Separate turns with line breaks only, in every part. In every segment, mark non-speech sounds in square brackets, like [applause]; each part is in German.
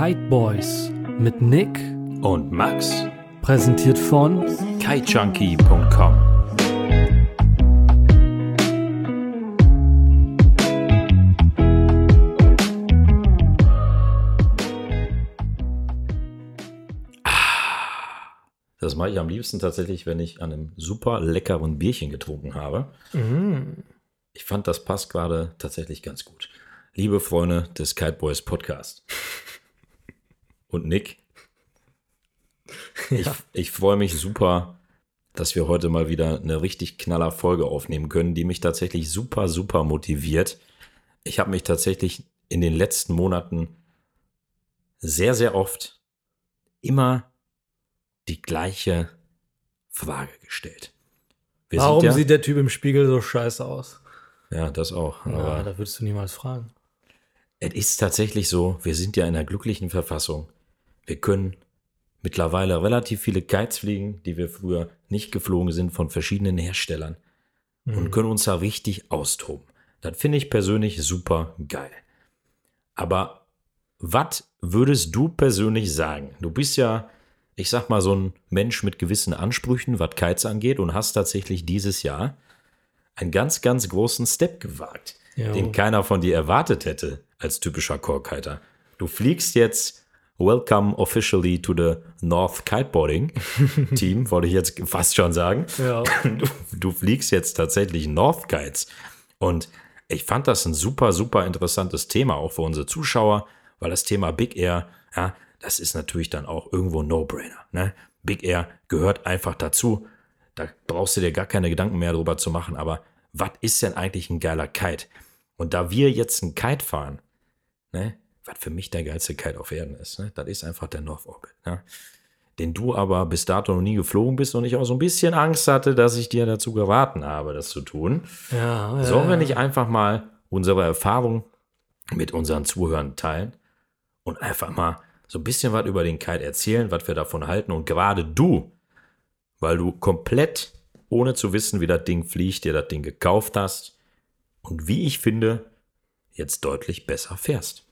Kite Boys mit Nick
und Max.
Präsentiert von
kitejunkie.com. Ah, das mache ich am liebsten tatsächlich, wenn ich an einem super leckeren Bierchen getrunken habe. Mm. Ich fand, das passt gerade tatsächlich ganz gut. Liebe Freunde des Kite Boys Podcast. Und Nick, ja. ich, ich freue mich super, dass wir heute mal wieder eine richtig knaller Folge aufnehmen können, die mich tatsächlich super, super motiviert. Ich habe mich tatsächlich in den letzten Monaten sehr, sehr oft immer die gleiche Frage gestellt.
Wir Warum ja, sieht der Typ im Spiegel so scheiße aus?
Ja, das auch.
Na, da würdest du niemals fragen.
Es ist tatsächlich so, wir sind ja in einer glücklichen Verfassung. Wir können mittlerweile relativ viele Kites fliegen, die wir früher nicht geflogen sind von verschiedenen Herstellern mhm. und können uns da richtig austoben. Das finde ich persönlich super geil. Aber was würdest du persönlich sagen? Du bist ja, ich sag mal, so ein Mensch mit gewissen Ansprüchen, was Kites angeht und hast tatsächlich dieses Jahr einen ganz, ganz großen Step gewagt, jo. den keiner von dir erwartet hätte als typischer Korkiter. Du fliegst jetzt Welcome officially to the North Kiteboarding [laughs] Team, wollte ich jetzt fast schon sagen. Ja. [laughs] Du, du fliegst jetzt tatsächlich North Kites. Und ich fand das ein super, super interessantes Thema, auch für unsere Zuschauer, weil das Thema Big Air, ja, das ist natürlich dann auch irgendwo No-Brainer. Ne? Big Air gehört einfach dazu. Da brauchst du dir gar keine Gedanken mehr drüber zu machen. Aber was ist denn eigentlich ein geiler Kite? Und da wir jetzt einen Kite fahren, ne, was für mich der geilste Kite auf Erden ist, ne, das ist einfach der North Orbit. Ne? Den du aber bis dato noch nie geflogen bist und ich auch so ein bisschen Angst hatte, dass ich dir dazu geraten habe, das zu tun. Ja, ja, Sollen wir nicht einfach mal unsere Erfahrung mit unseren Zuhörern teilen und einfach mal so ein bisschen was über den Kite erzählen, was wir davon halten und gerade du, weil du komplett ohne zu wissen, wie das Ding fliegt, dir das Ding gekauft hast und wie ich finde, jetzt deutlich besser fährst.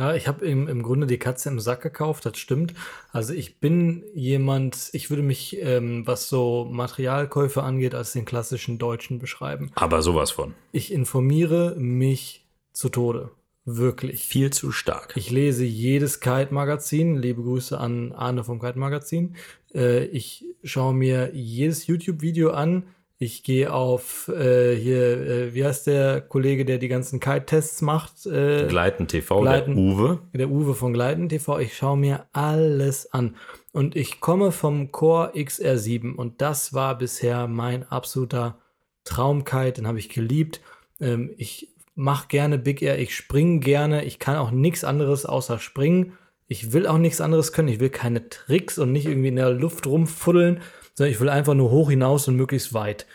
Ja, ich habe im, im Grunde die Katze im Sack gekauft, das stimmt. Also ich bin jemand, ich würde mich, ähm, was so Materialkäufe angeht, als den klassischen Deutschen beschreiben.
Aber sowas von.
Ich informiere mich zu Tode. Wirklich.
Viel zu stark.
Ich lese jedes Kite-Magazin. Liebe Grüße an Arne vom Kite-Magazin. Äh, ich schaue mir jedes YouTube-Video an. Ich gehe auf äh, hier, äh, wie heißt der Kollege, der die ganzen Kite-Tests macht?
Äh, Gleiten TV, Gleiten, der Uwe.
Der Uwe von Gleiten TV. Ich schaue mir alles an. Und ich komme vom Core XR7 und das war bisher mein absoluter Traumkite. Den habe ich geliebt. Ähm, ich mache gerne Big Air, ich springe gerne. Ich kann auch nichts anderes außer springen. Ich will auch nichts anderes können. Ich will keine Tricks und nicht irgendwie in der Luft rumfuddeln, ich will einfach nur hoch hinaus und möglichst weit.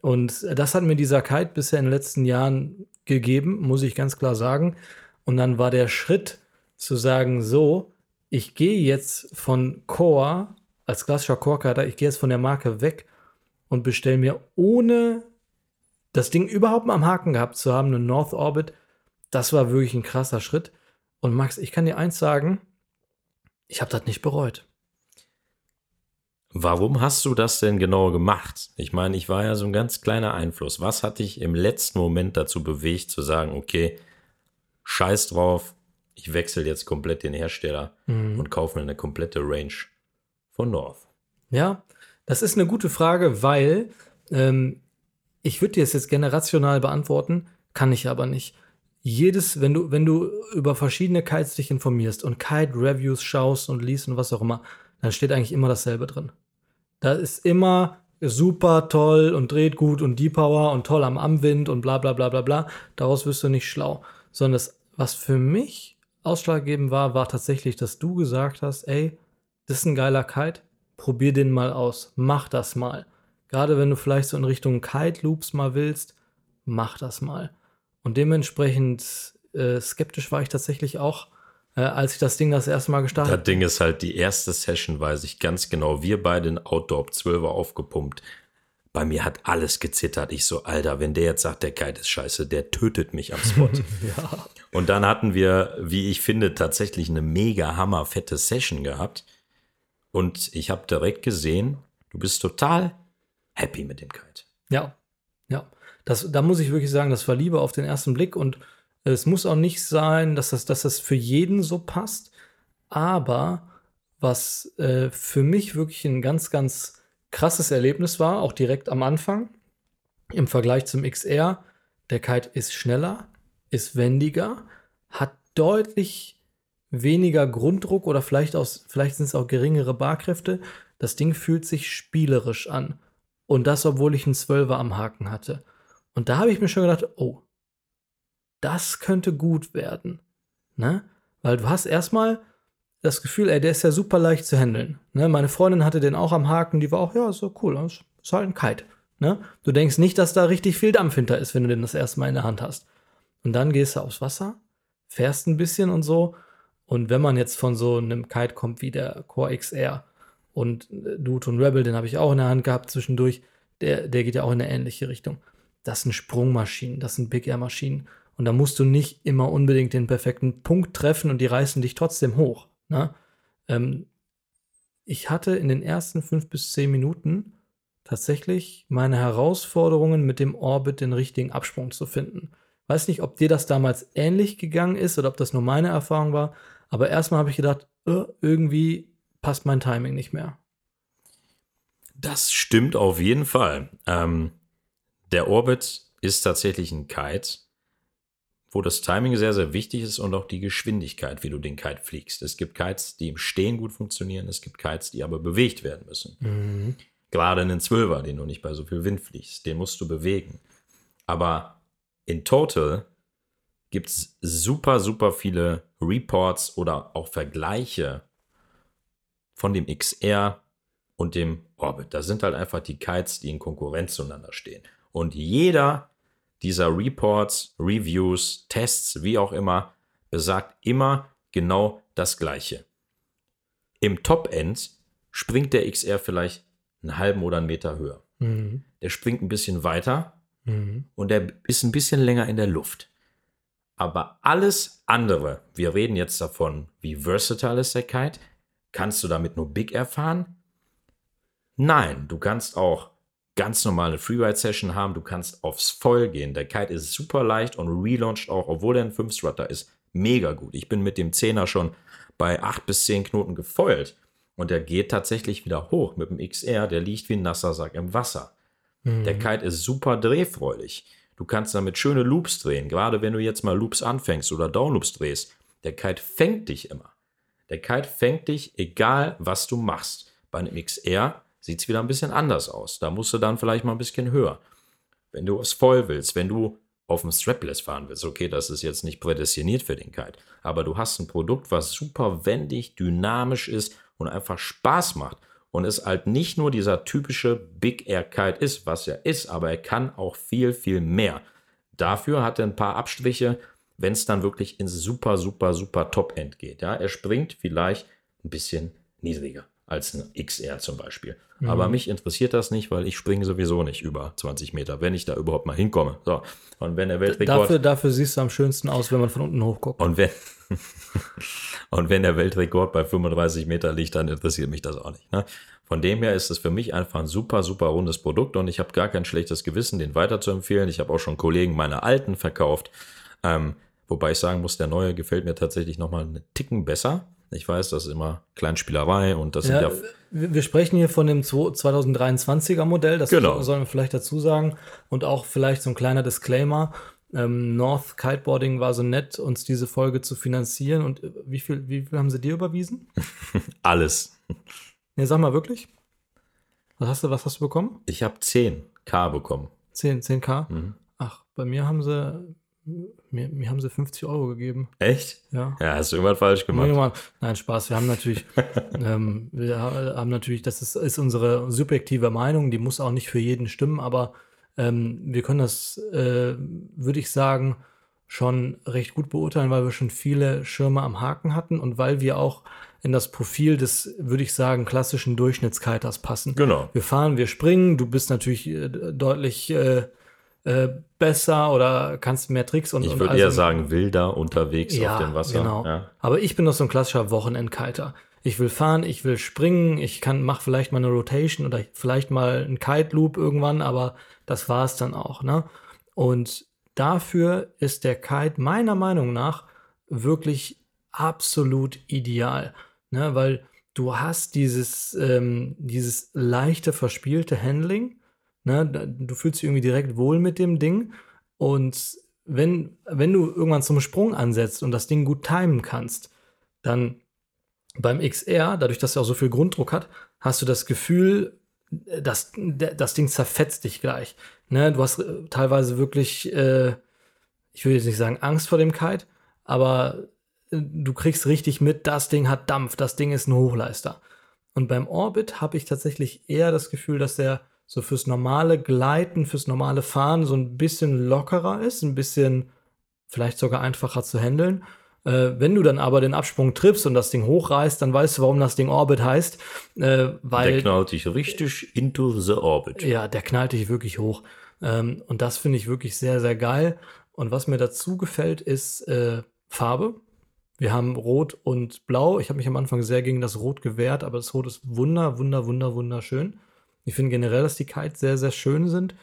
Und das hat mir dieser Kite bisher in den letzten Jahren gegeben, muss ich ganz klar sagen. Und dann war der Schritt zu sagen, so, ich gehe jetzt von Core als klassischer Core-Kiter, ich gehe jetzt von der Marke weg und bestelle mir ohne das Ding überhaupt mal am Haken gehabt zu haben, eine North Orbit. Das war wirklich ein krasser Schritt. Und Max, ich kann dir eins sagen, ich habe das nicht bereut.
Warum hast du das denn genau gemacht? Ich meine, ich war ja so ein ganz kleiner Einfluss. Was hat dich im letzten Moment dazu bewegt, zu sagen, okay, scheiß drauf, ich wechsle jetzt komplett den Hersteller mhm. und kaufe mir eine komplette Range von North?
Ja, das ist eine gute Frage, weil ähm, ich würde dir das jetzt generational beantworten, kann ich aber nicht jedes, wenn du, wenn du über verschiedene Kites dich informierst und Kite-Reviews schaust und liest und was auch immer, dann steht eigentlich immer dasselbe drin. Da ist immer super toll und dreht gut und die Power und toll am Amwind und bla bla bla bla bla. Daraus wirst du nicht schlau. Sondern das, was für mich ausschlaggebend war, war tatsächlich, dass du gesagt hast, ey, das ist ein geiler Kite, probier den mal aus, mach das mal. Gerade wenn du vielleicht so in Richtung Kite Loops mal willst, mach das mal. Und dementsprechend äh, skeptisch war ich tatsächlich auch, äh, als ich das Ding das erste Mal gestartet habe.
Das Ding ist halt die erste Session, weiß ich ganz genau. Wir beide in Outdoor 12er aufgepumpt. bei mir hat alles gezittert. Ich so, Alter, wenn der jetzt sagt, der Kite ist scheiße, der tötet mich am Spot. [laughs]
ja.
Und dann hatten wir, wie ich finde, tatsächlich eine mega hammerfette Session gehabt. Und ich habe direkt gesehen, du bist total happy mit dem Kite.
Ja, ja. Das, da muss ich wirklich sagen, das war Liebe auf den ersten Blick und es muss auch nicht sein, dass das, dass das für jeden so passt. Aber was äh, für mich wirklich ein ganz, ganz krasses Erlebnis war, auch direkt am Anfang, im Vergleich zum XR, der Kite ist schneller, ist wendiger, hat deutlich weniger Grunddruck oder vielleicht, aus, vielleicht sind es auch geringere Barkräfte. Das Ding fühlt sich spielerisch an. Und das, obwohl ich einen Zwölfer am Haken hatte. Und da habe ich mir schon gedacht, oh, das könnte gut werden. Ne? Weil du hast erstmal das Gefühl, ey, der ist ja super leicht zu handeln. Ne? Meine Freundin hatte den auch am Haken, die war auch, ja, so cool, das ist halt ein Kite. Ne? Du denkst nicht, dass da richtig viel Dampf hinter ist, wenn du den das erste Mal in der Hand hast. Und dann gehst du aufs Wasser, fährst ein bisschen und so. Und wenn man jetzt von so einem Kite kommt wie der Core XR und Duton Rebel, den habe ich auch in der Hand gehabt zwischendurch, der, der geht ja auch in eine ähnliche Richtung. Das sind Sprungmaschinen, das sind Big Air Maschinen. Und da musst du nicht immer unbedingt den perfekten Punkt treffen und die reißen dich trotzdem hoch. Ne? Ähm, ich hatte in den ersten fünf bis zehn Minuten tatsächlich meine Herausforderungen mit dem Orbit den richtigen Absprung zu finden. Weiß nicht, ob dir das damals ähnlich gegangen ist oder ob das nur meine Erfahrung war, aber erstmal habe ich gedacht, äh, irgendwie passt mein Timing nicht mehr.
Das stimmt auf jeden Fall. Ähm, der Orbit ist tatsächlich ein Kite, wo das Timing sehr, sehr wichtig ist und auch die Geschwindigkeit, wie du den Kite fliegst. Es gibt Kites, die im Stehen gut funktionieren, es gibt Kites, die aber bewegt werden müssen.
Mhm.
Gerade einen Zwölfer, den du nicht bei so viel Wind fliegst, den musst du bewegen. Aber in total gibt es super, super viele Reports oder auch Vergleiche von dem XR und dem Orbit. Da sind halt einfach die Kites, die in Konkurrenz zueinander stehen. Und jeder dieser Reports, Reviews, Tests, wie auch immer, besagt immer genau das Gleiche. Im Top-End springt der XR vielleicht einen halben oder einen Meter höher.
Mhm.
Der springt ein bisschen weiter
Mhm.
und der ist ein bisschen länger in der Luft. Aber alles andere, wir reden jetzt davon, wie versatile ist der Kite, kannst du damit nur Big Air fahren? Nein, du kannst auch ganz normale Freeride-Session haben, du kannst aufs Voll gehen. Der Kite ist super leicht und relauncht auch, obwohl er ein 5-Strutter ist, mega gut. Ich bin mit dem 10er schon bei 8 bis 10 Knoten gefoilt und der geht tatsächlich wieder hoch mit dem XR, der liegt wie ein nasser Sack im Wasser.
Mhm.
Der Kite ist super drehfreudig. Du kannst damit schöne Loops drehen, gerade wenn du jetzt mal Loops anfängst oder Downloops drehst. Der Kite fängt dich immer. Der Kite fängt dich, egal was du machst. Bei einem XR sieht es wieder ein bisschen anders aus. Da musst du dann vielleicht mal ein bisschen höher. Wenn du es voll willst, wenn du auf dem Strapless fahren willst, okay, das ist jetzt nicht prädestiniert für den Kite, aber du hast ein Produkt, was super wendig, dynamisch ist und einfach Spaß macht und es halt nicht nur dieser typische Big Air Kite ist, was er ist, aber er kann auch viel, viel mehr. Dafür hat er ein paar Abstriche, wenn es dann wirklich ins super, super, super Top-End geht. Ja, er springt vielleicht ein bisschen niedriger als ein XR zum Beispiel.
Mhm.
Aber mich interessiert das nicht, weil ich springe sowieso nicht über 20 Meter, wenn ich da überhaupt mal hinkomme. So. Und wenn der Weltrekord.
Dafür, dafür siehst du am schönsten aus, wenn man von unten hochguckt.
Und wenn, [laughs] und wenn der Weltrekord bei 35 Meter liegt, dann interessiert mich das auch nicht. Ne? Von dem her ist es für mich einfach ein super, super rundes Produkt und ich habe gar kein schlechtes Gewissen, den weiter zu empfehlen. Ich habe auch schon Kollegen meine alten verkauft. Ähm, wobei ich sagen muss, der neue gefällt mir tatsächlich nochmal einen Ticken besser. Ich weiß, das ist immer Kleinspielerei und das
Ja,
sind ja
wir sprechen hier von dem 2023er Modell, das
Genau.
sollen wir vielleicht dazu sagen. Und auch vielleicht so ein kleiner Disclaimer. Ähm, North Kiteboarding war so nett, uns diese Folge zu finanzieren. Und äh, wie viel, wie viel haben sie dir überwiesen? [laughs]
alles.
Nee, sag mal wirklich. Was hast du, was hast du bekommen?
Ich habe 10k bekommen.
10, 10k?
Mhm.
Ach, bei mir haben sie, mir, mir haben sie 50 Euro gegeben.
Echt?
Ja.
Ja, hast du irgendwas falsch gemacht.
Nein, Spaß. Wir haben natürlich, [laughs] ähm, wir ha- haben natürlich, das ist, ist unsere subjektive Meinung, die muss auch nicht für jeden stimmen, aber ähm, wir können das, äh, würde ich sagen, schon recht gut beurteilen, weil wir schon viele Schirme am Haken hatten und weil wir auch in das Profil des, würde ich sagen, klassischen Durchschnittskiters passen.
Genau.
Wir fahren, wir springen, du bist natürlich äh, deutlich äh, äh, besser oder kannst mehr Tricks und
Ich würde eher sagen, wilder unterwegs
ja,
auf dem Wasser.
Genau.
Ja.
Aber ich bin doch so ein klassischer Wochenendkiter. Ich will fahren, ich will springen, ich kann, mach vielleicht mal eine Rotation oder vielleicht mal einen Kite Loop irgendwann, aber das war es dann auch, ne? Und dafür ist der Kite meiner Meinung nach wirklich absolut ideal, ne? Weil du hast dieses, ähm, dieses leichte, verspielte Handling, ne? Du fühlst dich irgendwie direkt wohl mit dem Ding und wenn, wenn du irgendwann zum Sprung ansetzt und das Ding gut timen kannst, dann beim XR, dadurch, dass er auch so viel Grunddruck hat, hast du das Gefühl, das, das Ding zerfetzt dich gleich. Ne? Du hast äh, teilweise wirklich, äh, ich will jetzt nicht sagen Angst vor dem Kite, aber äh, du kriegst richtig mit, das Ding hat Dampf, das Ding ist ein Hochleister. Und beim Orbit habe ich tatsächlich eher das Gefühl, dass der so fürs normale Gleiten, fürs normale Fahren so ein bisschen lockerer ist, ein bisschen vielleicht sogar einfacher zu handeln. Äh, wenn du dann aber den Absprung triffst und das Ding hochreißt, dann weißt du, warum das Ding Orbit heißt. Äh,
Der
weil
knallt dich richtig into the orbit.
ja, der knallt dich wirklich hoch. Ähm, und das finde ich wirklich sehr, sehr geil. Und was mir dazu gefällt, ist äh, Farbe. Wir haben Rot und Blau. Ich habe mich am Anfang sehr gegen das Rot gewehrt, aber das Rot ist wunder, wunder, wunder, wunderschön. Ich finde generell, dass die Kites sehr, sehr schön sind.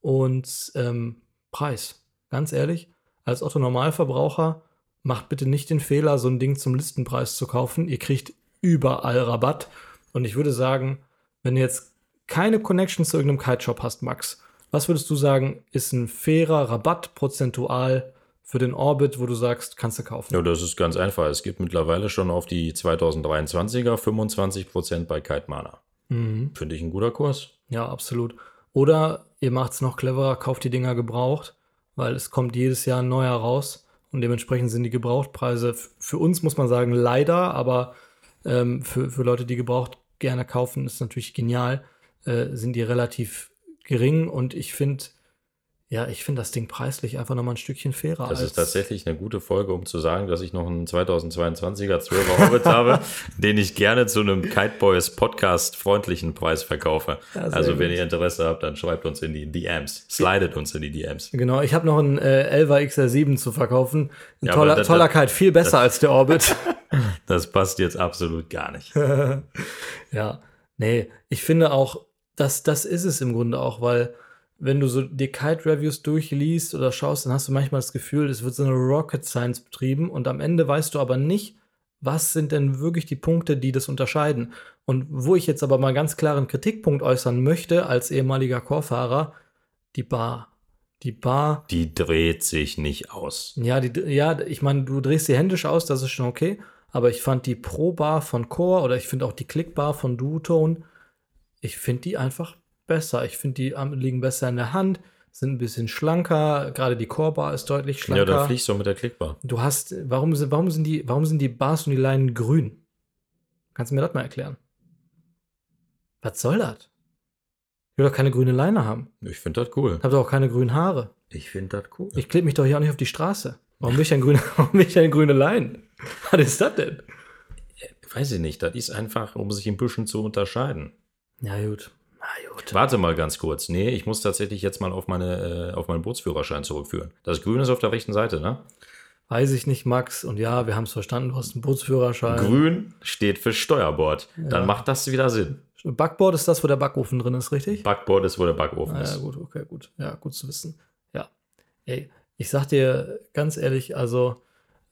Und ähm, Preis, ganz ehrlich, als Otto Normalverbraucher macht bitte nicht den Fehler, so ein Ding zum Listenpreis zu kaufen. Ihr kriegt überall Rabatt. Und ich würde sagen, wenn du jetzt keine Connection zu irgendeinem Kite-Shop hast, Max, was würdest du sagen, ist ein fairer Rabatt prozentual für den Orbit, wo du sagst, kannst du kaufen?
Ja, das ist ganz einfach. Es gibt mittlerweile schon auf die 2023er 25% bei Kite Mana.
Mhm.
Finde ich ein guter Kurs.
Ja, absolut. Oder ihr macht es noch cleverer, kauft die Dinger gebraucht, weil es kommt jedes Jahr ein neuer raus und dementsprechend sind die Gebrauchtpreise für uns, muss man sagen, leider, aber ähm, für, für Leute, die gebraucht gerne kaufen, ist natürlich genial, äh, sind die relativ gering und ich finde, ja, ich finde das Ding preislich einfach nochmal ein Stückchen fairer.
Das ist tatsächlich eine gute Folge, um zu sagen, dass ich noch einen 2022er 12er Orbit habe, den ich gerne zu einem Kite Boys Podcast freundlichen Preis verkaufe.
Ja,
also, wenn
gut.
ihr Interesse habt, dann schreibt uns in die DMs. Slidet uns in die DMs.
Genau, ich habe noch einen äh, 11er XR7 zu verkaufen. Ein
Ja,
toller,
das-
toller Kite, viel besser als der Orbit. [laughs]
Das passt jetzt absolut gar nicht. [laughs]
ja, nee, ich finde auch, dass das ist es im Grunde auch, weil wenn du so die Kite-Reviews durchliest oder schaust, dann hast du manchmal das Gefühl, es wird so eine Rocket Science betrieben und am Ende weißt du aber nicht, was sind denn wirklich die Punkte, die das unterscheiden. Und wo ich jetzt aber mal ganz klaren Kritikpunkt äußern möchte, als ehemaliger Chorfahrer, die Bar. Die Bar
Die dreht sich nicht aus.
ja, die, ja, ich meine, du drehst sie händisch aus, das ist schon okay. Aber ich fand die Pro-Bar von Core oder ich finde auch die Click-Bar von Duotone, ich finde die einfach besser. Ich finde, die liegen besser in der Hand, sind ein bisschen schlanker. Gerade die Core-Bar ist deutlich
Ja,
schlanker.
da fliegst du mit der Klickbar.
du hast, warum sind, warum sind die, warum sind die Bars und die Leinen grün? Kannst du mir das mal erklären? Was soll das? Ich will doch keine grüne Leine haben.
Ich finde das cool.
Ich habe doch auch keine grünen Haare.
Ich finde das cool.
Ich klebe mich doch hier auch nicht auf die Straße. Warum will ich denn grüne, [laughs] warum will ich denn grüne Leinen? Was ist das denn?
Weiß ich nicht. Das ist einfach, um sich ein bisschen zu unterscheiden.
Ja, gut. Gut.
Warte mal ganz kurz. Nee, ich muss tatsächlich jetzt mal auf, meine, äh, auf meinen Bootsführerschein zurückführen. Das Grün ist auf der rechten Seite, ne?
Weiß ich nicht, Max. Und ja, wir haben es verstanden, du hast einen Bootsführerschein.
Grün steht für Steuerbord.
Ja.
Dann macht das wieder Sinn.
Backboard ist das, wo der Backofen drin ist, richtig?
Backboard ist, wo der Backofen
Ah, ja,
ist.
gut, okay, gut. Ja, gut zu wissen. Ja. Ey, ich sag dir ganz ehrlich, also,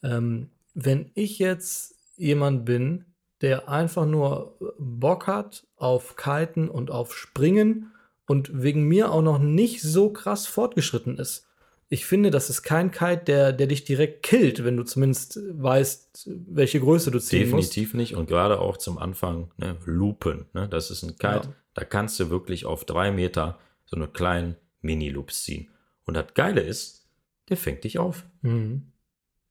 ähm, wenn ich jetzt jemand bin, der einfach nur Bock hat auf Kiten und auf Springen und wegen mir auch noch nicht so krass fortgeschritten ist. Ich finde, das ist kein Kite, der, der dich direkt killt, wenn du zumindest weißt, welche Größe du ziehen musst.
Definitiv nicht. Und gerade auch zum Anfang, ne, Loopen. Ne, das ist ein Kite,
Ja.
da kannst du wirklich auf drei Meter so eine kleinen Mini-Loops ziehen. Und das Geile ist, der fängt dich auf.
Mhm.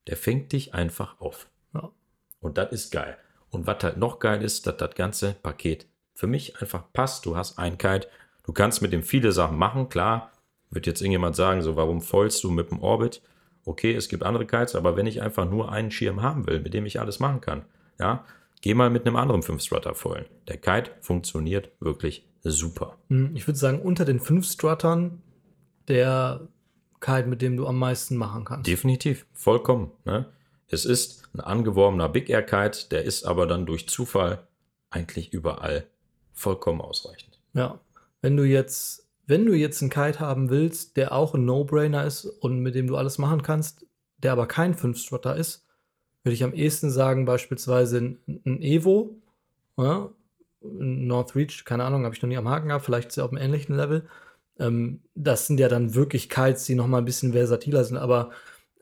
Der fängt dich einfach auf.
Ja.
Und das ist geil. Und was halt noch geil ist, dass das ganze Paket für mich einfach passt. Du hast ein Kite, du kannst mit dem viele Sachen machen, klar. Wird jetzt irgendjemand sagen, so warum foilst du mit dem Orbit okay, es gibt andere Kites, aber wenn ich einfach nur einen Schirm haben will, mit dem ich alles machen kann, ja, geh mal mit einem anderen 5-Strutter foilen. Der Kite funktioniert wirklich super.
Hm, Ich würde sagen, unter den fünf Struttern der Kite, mit dem du am meisten machen kannst.
Definitiv, vollkommen. Ne? Es ist ein angeworbener Big Air Kite, der ist aber dann durch Zufall eigentlich überall vollkommen ausreichend.
Ja. Wenn du jetzt, wenn du jetzt einen Kite haben willst, der auch ein No-Brainer ist und mit dem du alles machen kannst, der aber kein 5-Strutter ist, würde ich am ehesten sagen, beispielsweise ein, ein Evo, ja, ein North Reach, keine Ahnung, habe ich noch nie am Haken gehabt, vielleicht ist er auf einem ähnlichen Level. Ähm, das sind ja dann wirklich Kites, die noch mal ein bisschen versatiler sind, aber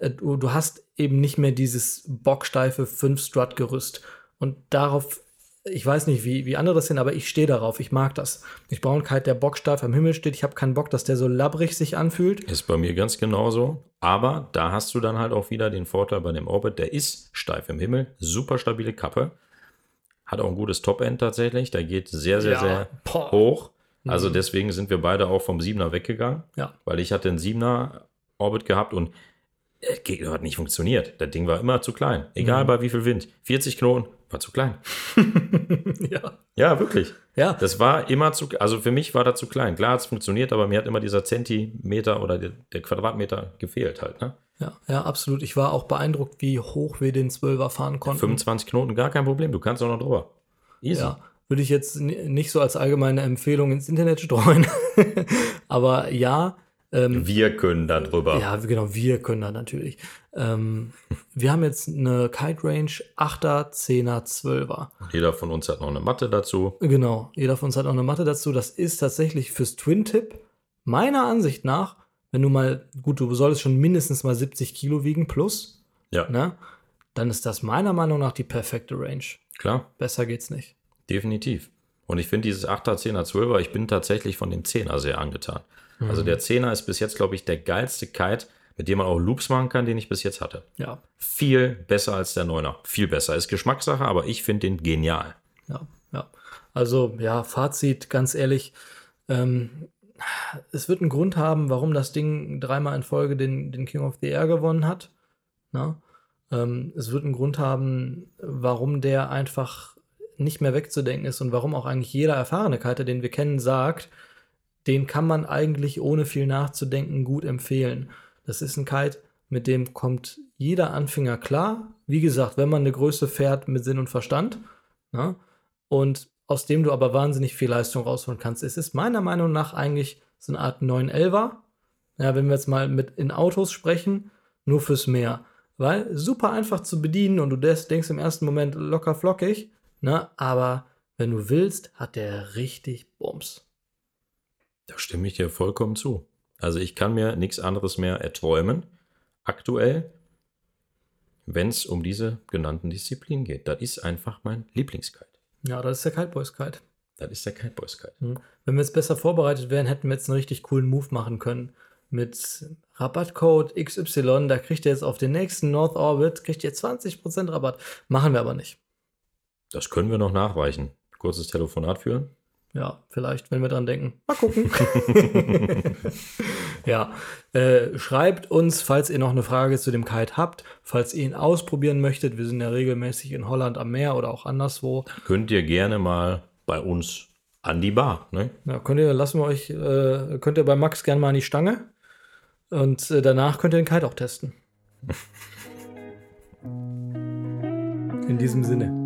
du, du hast eben nicht mehr dieses bocksteife 5-Strut-Gerüst. Und darauf, ich weiß nicht, wie, wie andere das sind, aber ich stehe darauf. Ich mag das. Ich brauche einen Kite, der bocksteif am Himmel steht. Ich habe keinen Bock, dass der so labbrig sich anfühlt.
Ist bei mir ganz genauso. Aber da hast du dann halt auch wieder den Vorteil bei dem Orbit, der ist steif im Himmel, super stabile Kappe. Hat auch ein gutes Top-End tatsächlich. Der geht sehr, sehr,
Ja,
sehr
boah.
hoch. Also deswegen sind wir beide auch vom 7er weggegangen.
Ja.
Weil ich hatte einen 7er Orbit gehabt und äh, geht- hat nicht funktioniert. Das Ding war immer zu klein. Egal bei wie viel Wind. 40 Knoten war zu klein. [laughs]
ja.
Ja, wirklich.
Ja.
Das war immer zu, also für mich war das zu klein. Klar hat es funktioniert, aber mir hat immer dieser Zentimeter oder der, der Quadratmeter gefehlt halt. Ne?
Ja, ja, absolut. Ich war auch beeindruckt, wie hoch wir den 12er fahren konnten.
25 Knoten, gar kein Problem. Du kannst auch noch drüber. Easy.
Ja, würde ich jetzt ni- nicht so als allgemeine Empfehlung ins Internet streuen. [laughs] Aber ja, ähm,
Wir können da drüber.
ja, genau, wir können da natürlich. Ähm, [laughs] wir haben jetzt eine Kite Range 8er, 10er, 12er.
Jeder von uns hat noch eine Matte dazu.
Genau, jeder von uns hat auch eine Matte dazu. Das ist tatsächlich fürs Twin-Tip meiner Ansicht nach, wenn du mal, gut, du solltest schon mindestens mal 70 Kilo wiegen plus,
Ja,
ne? Dann ist das meiner Meinung nach die perfekte Range.
klar,
Besser geht's nicht.
definitiv. Und ich finde dieses 8er, 10er, 12er, ich bin tatsächlich von dem 10er sehr angetan.
Mhm.
Also der 10er ist bis jetzt, glaube ich, der geilste Kite, mit dem man auch Loops machen kann, den ich bis jetzt hatte.
Ja,
Viel besser als der 9er. Viel besser. Ist Geschmackssache, aber ich finde den genial.
Ja, ja. Also, ja, Fazit, ganz ehrlich, ähm, es wird einen Grund haben, warum das Ding dreimal in Folge den, den King of the Air gewonnen hat. Na? Ähm, es wird einen Grund haben, warum der einfach nicht mehr wegzudenken ist und warum auch eigentlich jeder erfahrene Kiter, den wir kennen, sagt, den kann man eigentlich ohne viel nachzudenken gut empfehlen. Das ist ein Kite, mit dem kommt jeder Anfänger klar. Wie gesagt, wenn man eine Größe fährt mit Sinn und Verstand. Ja? Und aus dem du aber wahnsinnig viel Leistung rausholen kannst. Es ist meiner Meinung nach eigentlich so eine Art 911er. Ja, wenn wir jetzt mal mit in Autos sprechen, nur fürs Meer. Weil super einfach zu bedienen und du denkst im ersten Moment locker flockig, ne? aber wenn du willst, hat der richtig Bums.
Da stimme ich dir vollkommen zu. Also ich kann mir nichts anderes mehr erträumen, aktuell, wenn es um diese genannten Disziplinen geht. Das ist einfach mein Lieblingskite.
Ja, das ist der Kiteboys Kite.
Das ist der Kiteboys Kite.
Hm. Wenn wir jetzt besser vorbereitet wären, hätten wir jetzt einen richtig coolen Move machen können. Mit Rabattcode XY, da kriegt ihr jetzt auf den nächsten North Orbit, kriegt ihr 20% Rabatt. Machen wir aber nicht.
Das können wir noch nachreichen. Kurzes Telefonat führen.
Ja, vielleicht, wenn wir dran denken. Mal gucken. [laughs] ja, äh, schreibt uns, falls ihr noch eine Frage zu dem Kite habt, falls ihr ihn ausprobieren möchtet. Wir sind ja regelmäßig in Holland am Meer oder auch anderswo.
Könnt ihr gerne mal bei uns an die Bar. Ne?
Ja, könnt ihr, lassen wir euch, äh, könnt ihr bei Max gerne mal an die Stange. Und äh, danach könnt ihr den Kite auch testen. [laughs] In diesem Sinne.